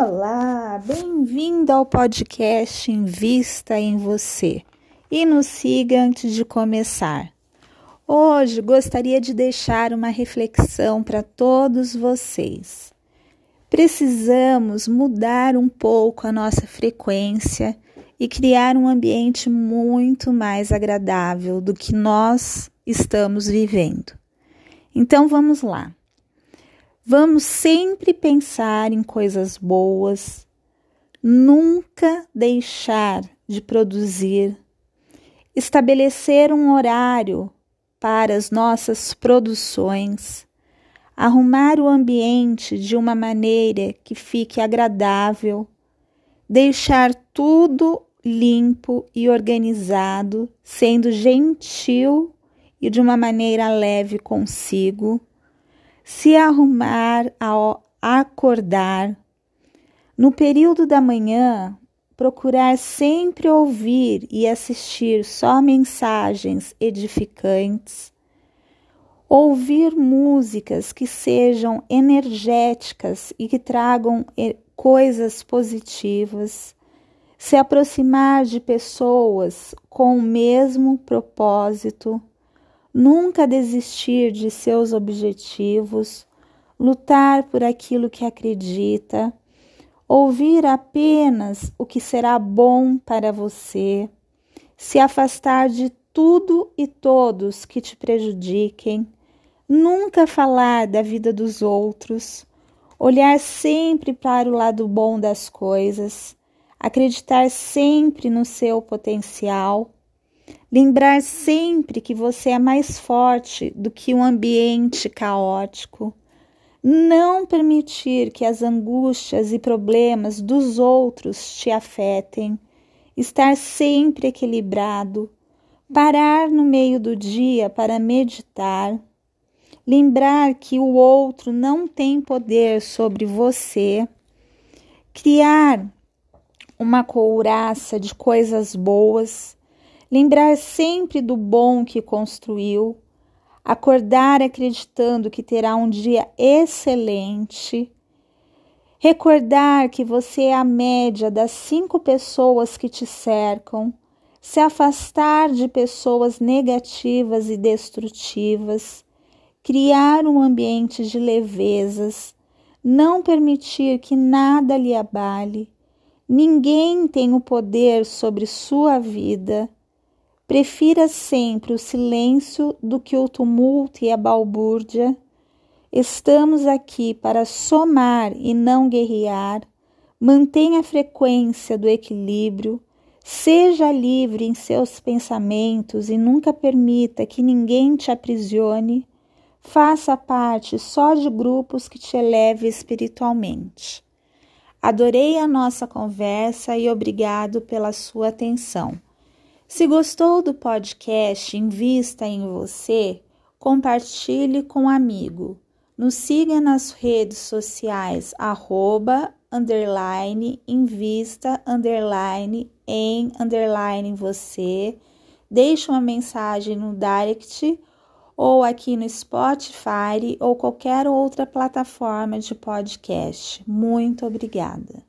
Olá, bem-vindo ao podcast Invista em Você e nos siga antes de começar. Hoje gostaria de deixar uma reflexão para todos vocês. Precisamos mudar um pouco a nossa frequência e criar um ambiente muito mais agradável do que nós estamos vivendo. Então vamos lá. Vamos sempre pensar em coisas boas, nunca deixar de produzir, estabelecer um horário para as nossas produções, arrumar o ambiente de uma maneira que fique agradável, deixar tudo limpo e organizado, sendo gentil e de uma maneira leve consigo se arrumar ao acordar. No período da manhã, procurar sempre ouvir e assistir só mensagens edificantes, ouvir músicas que sejam energéticas e que tragam eh, coisas positivas, se aproximar de pessoas com o mesmo propósito nunca desistir de seus objetivos, lutar por aquilo que acredita, ouvir apenas o que será bom para você, se afastar de tudo e todos que te prejudiquem, nunca falar da vida dos outros, olhar sempre para o lado bom das coisas, acreditar sempre no seu potencial Lembrar sempre que você é mais forte do que um ambiente caótico. Não permitir que as angústias e problemas dos outros te afetem. Estar sempre equilibrado. Parar no meio do dia para meditar. Lembrar que o outro não tem poder sobre você. Criar uma couraça de coisas boas lembrar sempre do bom que construiu, acordar acreditando que terá um dia excelente, recordar que você é a média das cinco pessoas que te cercam, se afastar de pessoas negativas e destrutivas, criar um ambiente de levezas, não permitir que nada lhe abale. Ninguém tem o poder sobre sua vida Prefira sempre o silêncio do que o tumulto e a balbúrdia. Estamos aqui para somar e não guerrear. Mantenha a frequência do equilíbrio. Seja livre em seus pensamentos e nunca permita que ninguém te aprisione. Faça parte só de grupos que te eleve espiritualmente. Adorei a nossa conversa e obrigado pela sua atenção. Se gostou do podcast Invista em Você, compartilhe com um amigo. Nos siga nas redes sociais arroba, underline, invista, underline, em, underline, você. Deixe uma mensagem no direct ou aqui no Spotify ou qualquer outra plataforma de podcast. Muito obrigada.